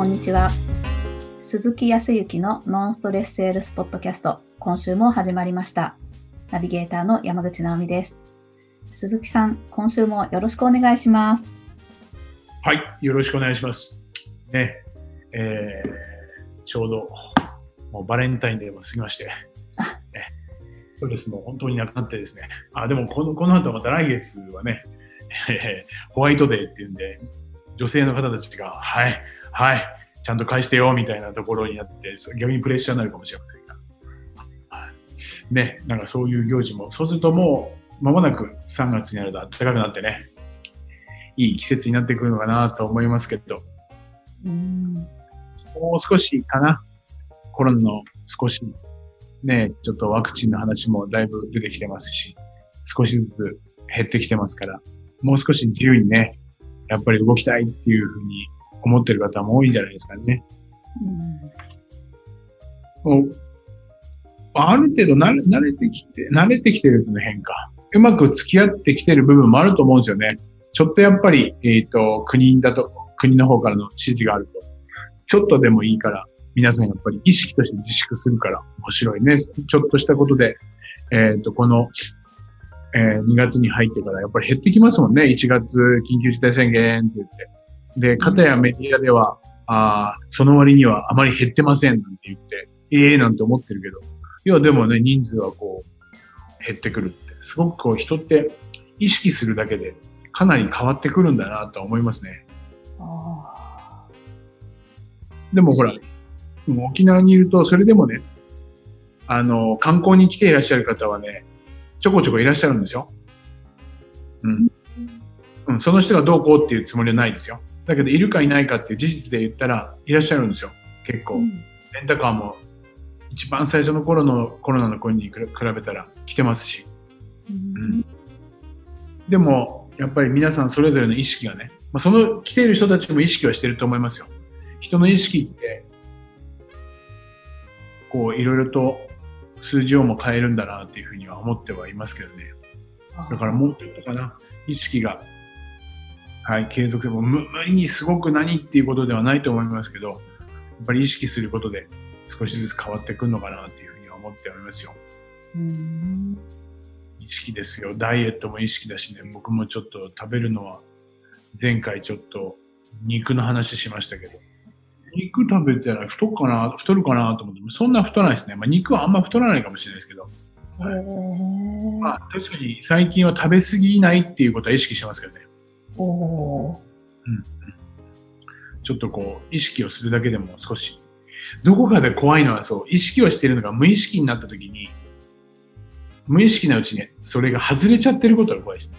こんにちは。鈴木康之のノンストレスセールスポッドキャスト、今週も始まりました。ナビゲーターの山口直美です。鈴木さん、今週もよろしくお願いします。はい、よろしくお願いします。ね、えー、ちょうど、もうバレンタインデーも過ぎまして、ね、ストレスも本当になくなってですね、あ、でもこの、この後また来月はね、えーホワイトデーっていうんで、女性の方たちが、はい、はい、ちゃんと返してよ、みたいなところになって、そ逆にプレッシャーになるかもしれませんが。はいね、なんかそういう行事も、そうするともう、間もなく3月になると暖かくなってね、いい季節になってくるのかなと思いますけど、うんもう少しかな。コロナの少し、ね、ちょっとワクチンの話もだいぶ出てきてますし、少しずつ減ってきてますから、もう少し自由にね、やっぱり動きたいっていうふうに思ってる方も多いんじゃないですかね。もうある程度慣れ慣れてきて、慣れてきてるの変化。うまく付き合ってきてる部分もあると思うんですよね。ちょっとやっぱり、えっ、と、国だと、国の方からの指示があると、ちょっとでもいいから、皆さんやっぱり意識として自粛するから面白いね。ちょっとしたことで、えっ、と、この、えー2月に入ってからやっぱり減ってきますもんね。1月緊急事態宣言って言って。で、片やメディアでは、あーその割にはあまり減ってませんなんて言って、ええなんて思ってるけど、いや、でもね、人数はこう、減ってくるって。すごくこう、人って意識するだけでかなり変わってくるんだなと思いますね。あでもほら、沖縄にいると、それでもね、あの、観光に来ていらっしゃる方はね、ちょこちょこいらっしゃるんですよ。うん。うん、その人がどうこうっていうつもりはないですよ。だけど、いるかいないかっていう事実で言ったら、いらっしゃるんですよ。結構。ーうんレンタカーも、一番最初の頃のコロナの頃に比べたら来てますし。うんでも、やっぱり皆さんそれぞれの意識がね、まあ、その来ている人たちも意識はしてると思いますよ。人の意識って、こう、いろいろと数字をも変えるんだなっていうふうには思ってはいますけどね。だからもうちょっとかな、意識が、はい、継続でも無無理にすごく何っていうことではないと思いますけど、やっぱり意識することで少しずつ変わってくるのかなっていうふうには思っておりますよ。うん意識ですよ。ダイエットも意識だしね、僕もちょっと食べるのは、前回ちょっと肉の話しましたけど、肉食べたら太っかな、太るかなと思って、そんな太らないですね。まあ肉はあんま太らないかもしれないですけど、へーまあ確かに最近は食べ過ぎないっていうことは意識してますけどね。おーちょっとこう、意識をするだけでも少し。どこかで怖いのはそう、意識をしているのが無意識になった時に、無意識なうちにそれが外れちゃってることが怖いですね。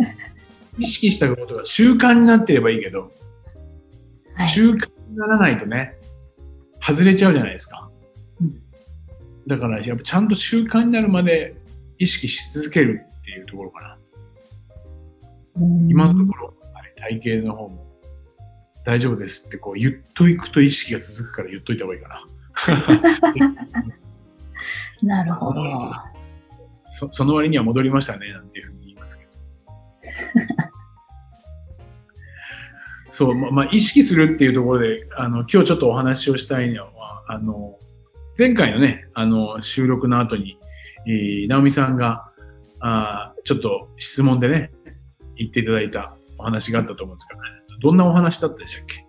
意識したことが習慣になってればいいけど、はい習慣にならないとね、外れちゃうじゃないですか。うんだから、やっぱちゃんと習慣になるまで意識し続けるっていうところかな。うん今のところ、はい体型の方も大丈夫ですってこう言っといくと意識が続くから言っといた方がいいかな。なるほど。そその割には戻りましたね、なんていうふうに言いますけど。そう、ままあ、意識するっていうところで、あの、今日ちょっとお話をしたいのは、あの、前回のね、あの、収録の後に、えー、直美さんが、あーちょっと質問でね、言っていただいたお話があったと思うんですが、どんなお話だったでしたっけ？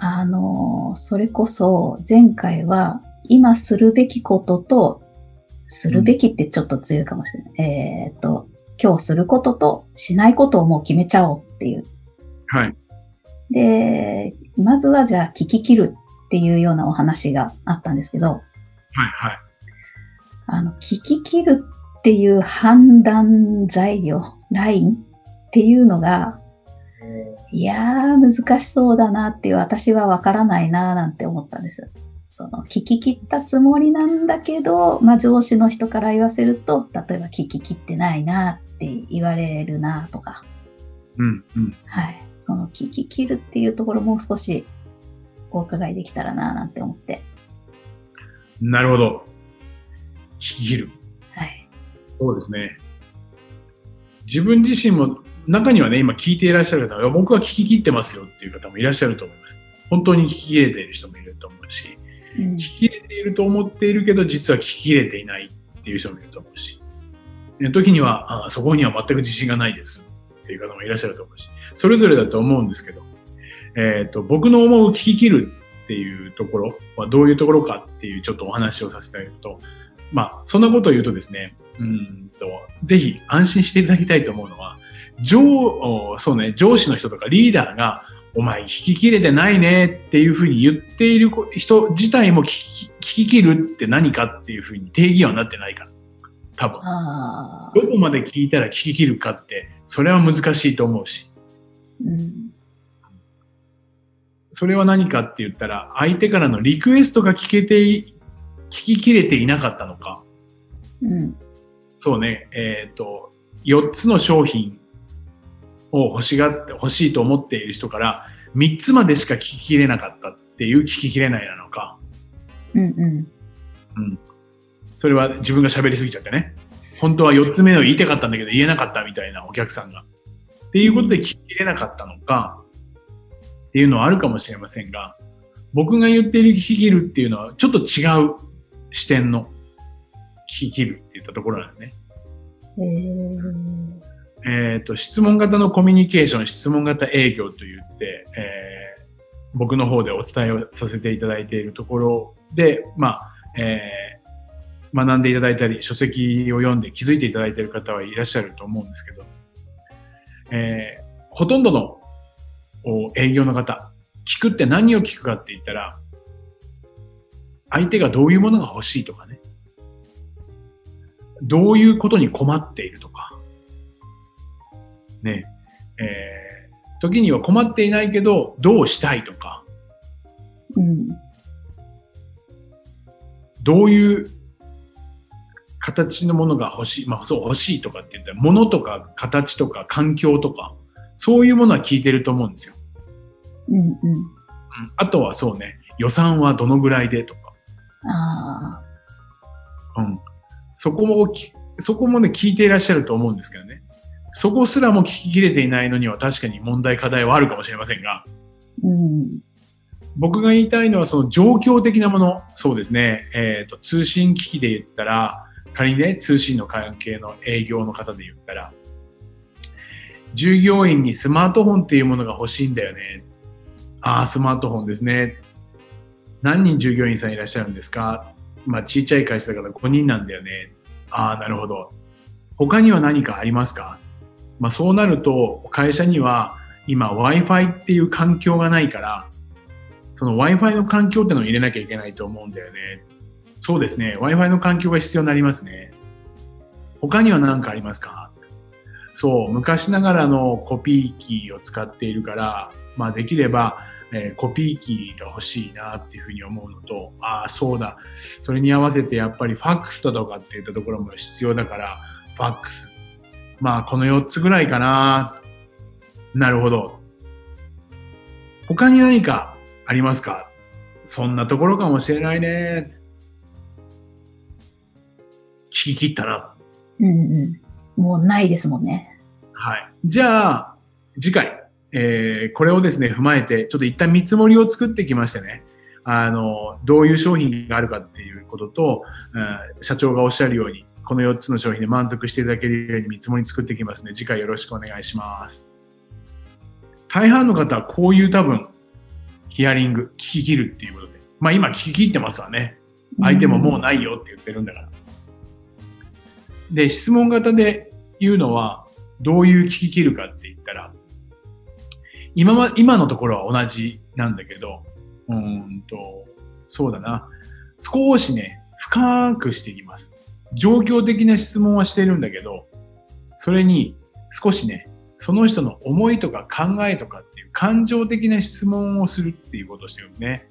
あのー、それこそ前回は今するべきことと、するべきってちょっと強いかもしれない。えっ、と、今日することとしないことをもう決めちゃおうっていう。はい。で、まずはじゃあ聞き切るっていうようなお話があったんですけど、はい、はい。あの、聞き切るっていう判断材料、ライン？っていうのが、いやー、難しそうだなっていう、私はわからないなーなんて思ったんです。その、聞き切ったつもりなんだけど、まあ、上司の人から言わせると、例えば聞き切ってないなって言われるなとか、うん、うん。はい。その、聞き切るっていうところもう少しお伺いできたらななんて思って、なるほど。聞き切る。はい。そうですね。自分自身も中にはね、今聞いていらっしゃる方は、僕は聞き切ってますよっていう方もいらっしゃると思います。本当に聞き切れている人もいると思うし、うん聞き切れていると思っているけど、実は聞き切れていないっていう人もいると思うし、ね時にはあ、そこには全く自信がないですっていう方もいらっしゃると思うし、それぞれだと思うんですけど、えっ、と、僕の思う聞き切るっていうところはどういうところかっていうちょっとお話をさせてあげると、まあ、そんなことを言うとですね、うんと、ぜひ安心していただきたいと思うのは、上、おそうね、上司の人とかリーダーが、お前聞き切れてないねっていうふうに言っている人自体も聞き聞き切るって何かっていうふうに定義はなってないから。多分。どこまで聞いたら聞き切るかって、それは難しいと思うし。うん。それは何かって言ったら、相手からのリクエストが聞けてい、聞き切れていなかったのか。うん。そうね、えっ、と、4つの商品を欲しがって、欲しいと思っている人から、3つまでしか聞き切れなかったっていう聞き切れないなのか。うんうん。それは自分が喋りすぎちゃってね。本当は4つ目の言いたかったんだけど言えなかったみたいなお客さんが。っていうことで聞き切れなかったのか、っていうのはあるかもしれませんが、僕が言っている聞き切るっていうのはちょっと違う視点の聞き切るって言ったところなんですね。へえ。えっ、と、質問型のコミュニケーション、質問型営業と言って、えー僕の方でお伝えをさせていただいているところで、まあ、えー学んでいただいたり、書籍を読んで気づいていただいている方はいらっしゃると思うんですけど、えーほとんどのお営業の方、聞くって何を聞くかって言ったら、相手がどういうものが欲しいとかね、どういうことに困っているとか、ね、えー時には困っていないけど、どうしたいとか、うん。どういう形のものが欲しい、まあそう欲しいとかって言ったら、物とか形とか環境とか、そういうものは聞いてると思うんですよ。うんうん。うんあとはそうね、予算はどのぐらいでとか、ああ。うん。そこもき、そこもね、聞いていらっしゃると思うんですけどね。そこすらも聞ききれていないのには確かに問題課題はあるかもしれませんが、うん。僕が言いたいのはその状況的なもの。そうですね。えっ、と、通信機器で言ったら、仮にね、通信の関係の営業の方で言ったら、従業員にスマートフォンっていうものが欲しいんだよね。ああ、スマートフォンですね。何人従業員さんいらっしゃるんですか？まあ、ちっちゃい会社だから5人なんだよね。ああ、なるほど。他には何かありますか？まあ、そうなると、会社には今 Wi-Fi っていう環境がないから、その Wi-Fi の環境ってのを入れなきゃいけないと思うんだよね。そうですね。Wi-Fi の環境が必要になりますね。他には何かありますか？そう、昔ながらのコピー機を使っているから、まあできれば、えーコピー機が欲しいなっていうふうに思うのと、ああ、そうだ。それに合わせてやっぱりファックスだとかっていったところも必要だから、ファックス。まあこの4つぐらいかな。なるほど。他に何かありますか？そんなところかもしれないね。聞き切ったな。うんうん。もうないですもんね。はい。じゃあ、次回、えーこれをですね、踏まえて、ちょっと一旦見積もりを作ってきましてね、あの、どういう商品があるかっていうことと、うん社長がおっしゃるように、この4つの商品で満足していただけるように見積もり作ってきますので、次回よろしくお願いします。大半の方はこういう多分、ヒアリング、聞き切るっていうことで。まあ今聞き切ってますわね。相手ももうないよって言ってるんだから。で、質問型で言うのは、どういう聞き切るかって言ったら、今ま、今のところは同じなんだけど、うーんと、そうだな。少しね、深くしていきます。状況的な質問はしてるんだけど、それに少しね、その人の思いとか考えとかっていう感情的な質問をするっていうことをしてるね。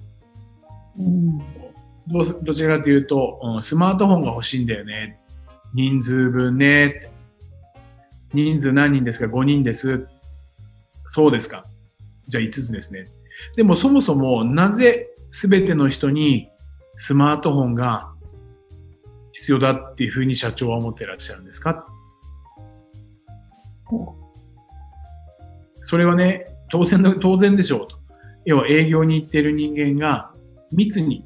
うん。どどちらかというと、うんスマートフォンが欲しいんだよね。人数分ね。人数何人ですか ?5 人です。そうですか？じゃあ5つですね。でもそもそもなぜ全ての人にスマートフォンが必要だっていうふうに社長は思ってらっしゃるんですか？それはね、当然の、当然でしょうと。要は営業に行ってる人間が密に、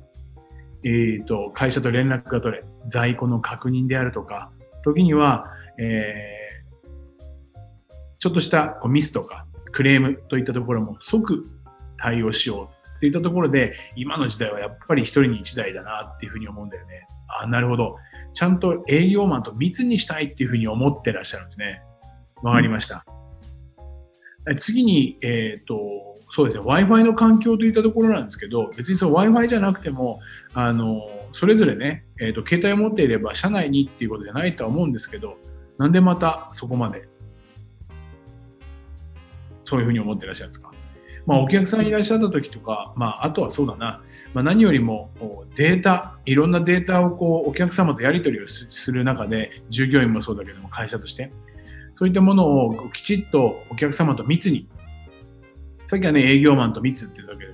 えっ、ー、と、会社と連絡が取れ、在庫の確認であるとか、時には、えー、ちょっとしたミスとかクレームといったところも即対応しようっていったところで、今の時代はやっぱり一人に一台だなっていうふうに思うんだよね。あ、なるほど。ちゃんと営業マンと密にしたいっていうふうに思ってらっしゃるんですね。わかりました。うん、次に、えっ、ー、と、そうですね、Wi-Fi の環境といったところなんですけど、別にその Wi-Fi じゃなくても、あの、それぞれね、えっ、ー、と、携帯を持っていれば社内にっていうことじゃないとは思うんですけど、なんでまたそこまで、そういうふうに思ってらっしゃるんですか？まあ、お客さんいらっしゃった時とか、まあ、あとはそうだな、まあ、何よりもデータ、いろんなデータをこうお客様とやり取りをする中で、従業員もそうだけども、会社として、そういったものをきちっとお客様と密に、さっきはね、営業マンと密って言ったけ、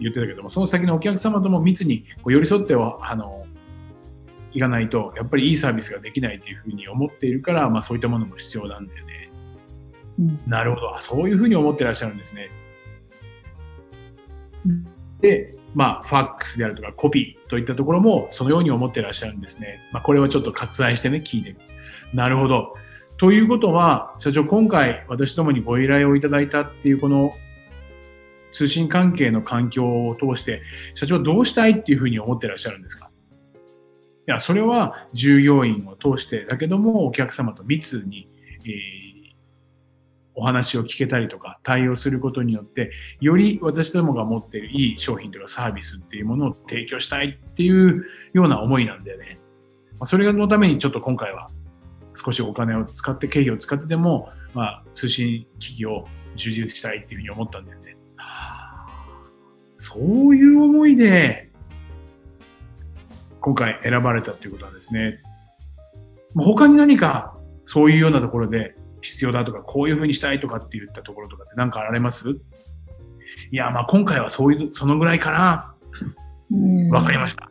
言ってたけども、その先のお客様とも密にこう寄り添ってはあのいかないと、やっぱりいいサービスができないというふうに思っているから、まあそういったものも必要なんだよね。なるほど。そういうふうに思ってらっしゃるんですね。で、まあ、ファックスであるとかコピーといったところもそのように思ってらっしゃるんですね。まあ、これはちょっと割愛してね、聞いてる。なるほど。ということは、社長、今回私どもにご依頼をいただいたっていうこの通信関係の環境を通して、社長どうしたいっていうふうに思ってらっしゃるんですか？いや、それは従業員を通してだけども、お客様と密に、えーお話を聞けたりとか対応することによって、より私どもが持っているいい商品とかサービスっていうものを提供したいっていうような思いなんだよね。ま、それのためにちょっと今回は少しお金を使って、経費を使ってでも、まあ、通信機器を充実したいっていうふうに思ったんだよね。そういう思いで、今回選ばれたっていうことなんですね。他に何かそういうようなところで必要だとか、こういうふうにしたいとかって言ったところとかって何かあられます？いや、まあ今回はそういう、そのぐらいかな。わかりました。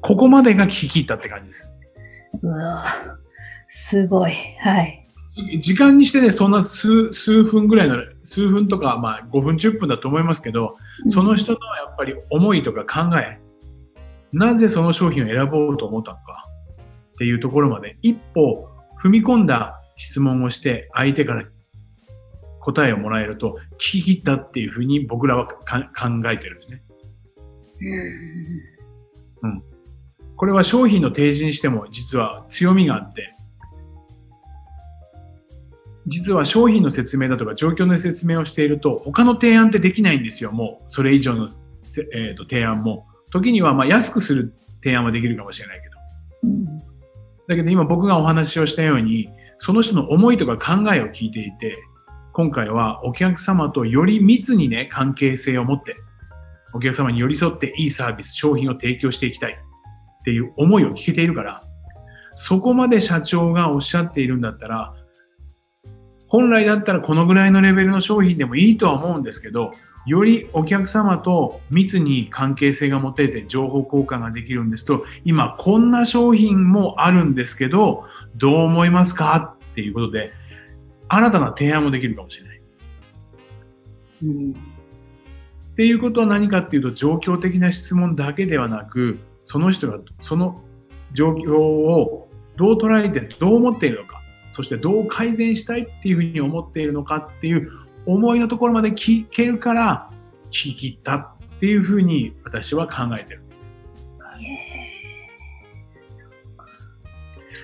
ここまでが聞き切ったって感じです。うわすごい。はい。時間にしてね、そんな数数分ぐらいの、数分とか、まあ5分、10分だと思いますけど、その人のやっぱり思いとか考え、なぜその商品を選ぼうと思ったのかっていうところまで一歩踏み込んだ質問をして相手から答えをもらえると聞き切ったっていうふうに僕らは考えてるんですね。うん。これは商品の提示にしても実は強みがあって、実は商品の説明だとか状況の説明をしていると他の提案ってできないんですよ。もうそれ以上の、えーと、提案も。時にはまあ安くする提案はできるかもしれないけど。だけど今僕がお話をしたようにその人の思いとか考えを聞いていて、今回はお客様とより密にね、関係性を持って、お客様に寄り添っていいサービス、商品を提供していきたいっていう思いを聞けているから、そこまで社長がおっしゃっているんだったら、本来だったらこのぐらいのレベルの商品でもいいとは思うんですけど、よりお客様と密に関係性が持てて情報交換ができるんですと、今こんな商品もあるんですけど、どう思いますかっていうことで、新たな提案もできるかもしれない。うん、っていうことは何かっていうと、状況的な質問だけではなく、その人がその状況をどう捉えてどう思っているのか、そしてどう改善したいっていうふうに思っているのかっていう思いのところまで聞けるから聞き切ったっていうふうに私は考えてる。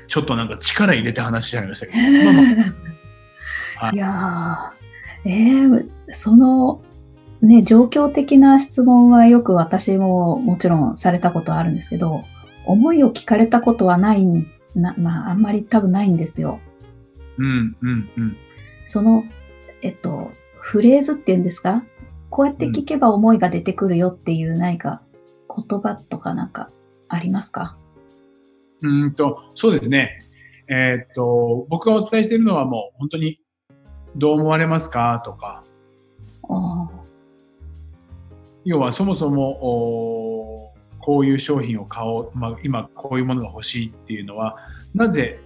ちょっとなんか力入れて話しちゃいましたけど。い、いやえー、その、ね、状況的な質問はよく私ももちろんされたことあるんですけど、思いを聞かれたことはないな、まあ、あんまり多分ないんですよ。うん、うん、うん。その、えっと、フレーズっていうんですか？こうやって聞けば思いが出てくるよっていう何か言葉とかなんかありますか？うんと、そうですね。えー、っと、僕がお伝えしているのはもう本当にどう思われますかとか。要はそもそもこういう商品を買おう、まあ、今こういうものが欲しいっていうのはなぜ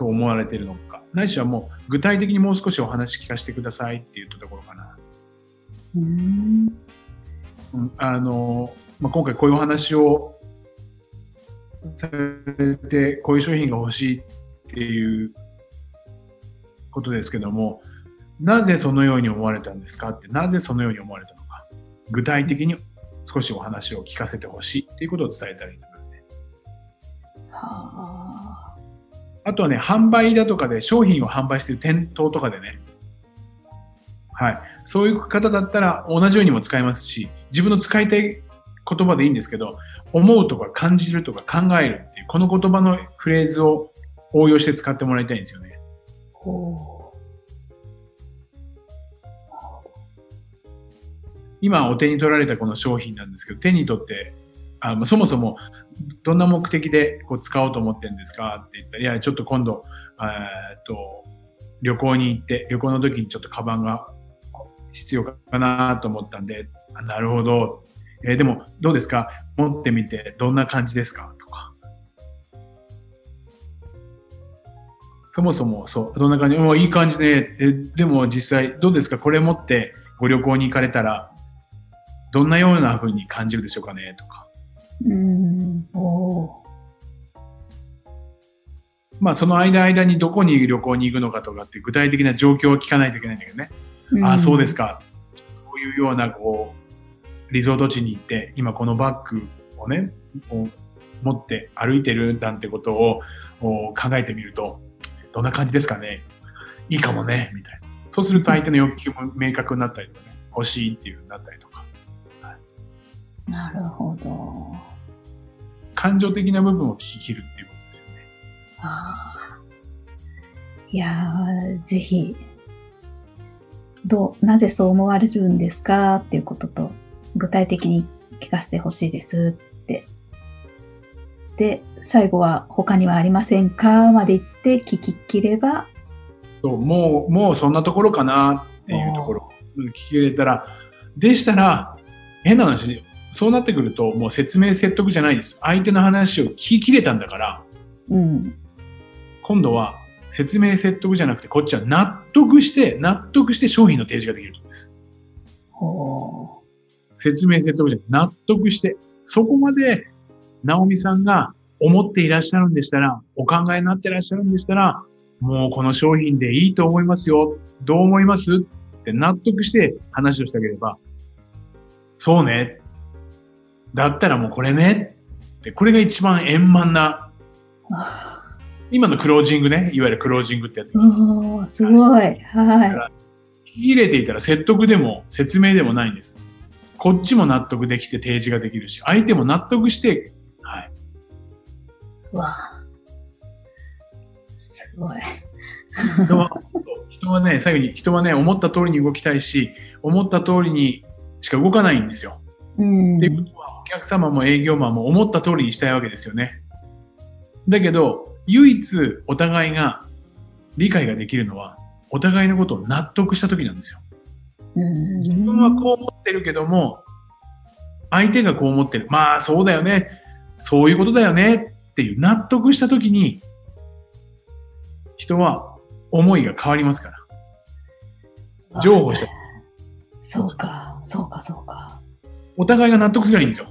そう思われているのか。ないしはもう具体的にもう少しお話聞かせてくださいっていうところかな。うん。うんあの、まあ、今回こういうお話をされて、こういう商品が欲しいっていうことですけども、なぜそのように思われたんですかって、なぜそのように思われたのか、具体的に少しお話を聞かせてほしいっていうことを伝えたらあとはね、販売だとかで商品を販売している店頭とかでね、はい。そういう方だったら同じようにも使えますし、自分の使いたい言葉でいいんですけど、思うとか感じるとか考えるっていう、この言葉のフレーズを応用して使ってもらいたいんですよね。ほ今お手に取られたこの商品なんですけど、手に取って、あそもそもどんな目的でこう使おうと思ってるんですかって言ったら、いや、ちょっと今度、えっと、旅行に行って、旅行の時にちょっとカバンが必要かなと思ったんで、あなるほど。えーでも、どうですか？持ってみてどんな感じですか？とか。そもそも、そう、どんな感じ？もういい感じね。え、でも実際、どうですか？これ持ってご旅行に行かれたら、どんなような風に感じるでしょうかね？とか。う。うん。おまあ、その間間にどこに旅行に行くのかとかって具体的な状況を聞かないといけないんだけどね。ーああ、そうです。か。そういうような、こう、リゾート地に行って、今このバッグをね、こう持って歩いてるなんてことをお考えてみると、どんな感じですかねいいかもねみたいな。そうすると相手の欲求も明確になったりとかね、欲しいっていう風になったりとか。なるほど。感情的な部分を聞き切るっていうことですよね。ああ。いやー、ぜひ、どう、なぜそう思われるんですかっていうことと、具体的に聞かせてほしいですって。で、最後は他にはありませんかまで言って聞き切れば、そう、もう、もうそんなところかなっていうところ、うん聞き入れたら、でしたら、変な話、そうなってくると、もう説明説得じゃないです。相手の話を聞き切れたんだから、うん。今度は説明説得じゃなくて、こっちは納得して、納得して商品の提示ができるところです。ほ説明説得じゃなくて、納得して、そこまで、直美さんが思っていらっしゃるんでしたら、お考えになってらっしゃるんでしたら、もうこの商品でいいと思いますよ。どう思います？って納得して話をしてあげれば、そうね。だったらもうこれね。でこれが一番円満な、今のクロージングね、いわゆるクロージングってやつです。ーおー、すごい。は聞き入れていたら説得でも説明でもないんです。こっちも納得できて提示ができるし、相手も納得して、はい。わすごい。人は、人はね、最後に人はね、思った通りに動きたいし、思った通りにしか動かないんですよ。うん。っていうこと客様も営業マンも思った通りにしたいわけですよね。だけど、唯一お互いが理解ができるのは、お互いのことを納得した時なんですよ。うん自分はこう思ってるけども、相手がこう思ってる。まあ、そうだよね。そういうことだよね。っていう納得した時に、人は思いが変わりますから。譲歩した。そうか、そうか、そうか。お互いが納得すればいいんですよ。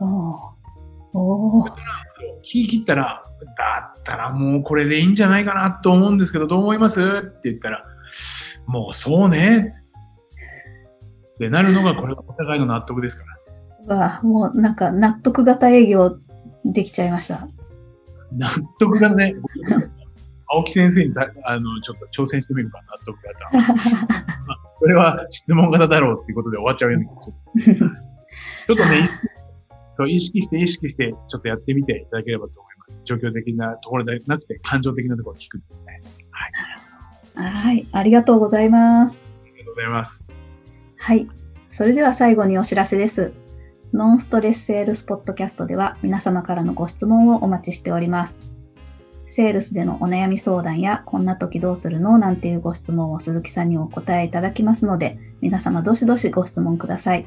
おーお聞き切ったら、だったらもうこれでいいんじゃないかなと思うんですけど、どう思います？って言ったら、もうそうね。ってなるのが、これがお互いの納得ですから。うわもうなんか納得型営業できちゃいました。納得がね、青木先生にだあのちょっと挑戦してみるか、納得型。それは質問型だろうっていうことで終わっちゃうような気がする。ちょっとね、そう意識して意識して、ちょっとやってみていただければと思います。状況的なところでなくて、感情的なところを聞くっていうね。はい、ありがとうございます。ありがとうございます。はい。それでは最後にお知らせです。ノンストレスセールスポッドキャストでは皆様からのご質問をお待ちしております。セールスでのお悩み相談やこんな時どうするのなんていうご質問を鈴木さんにお答えいただきますので、皆様どしどしご質問ください。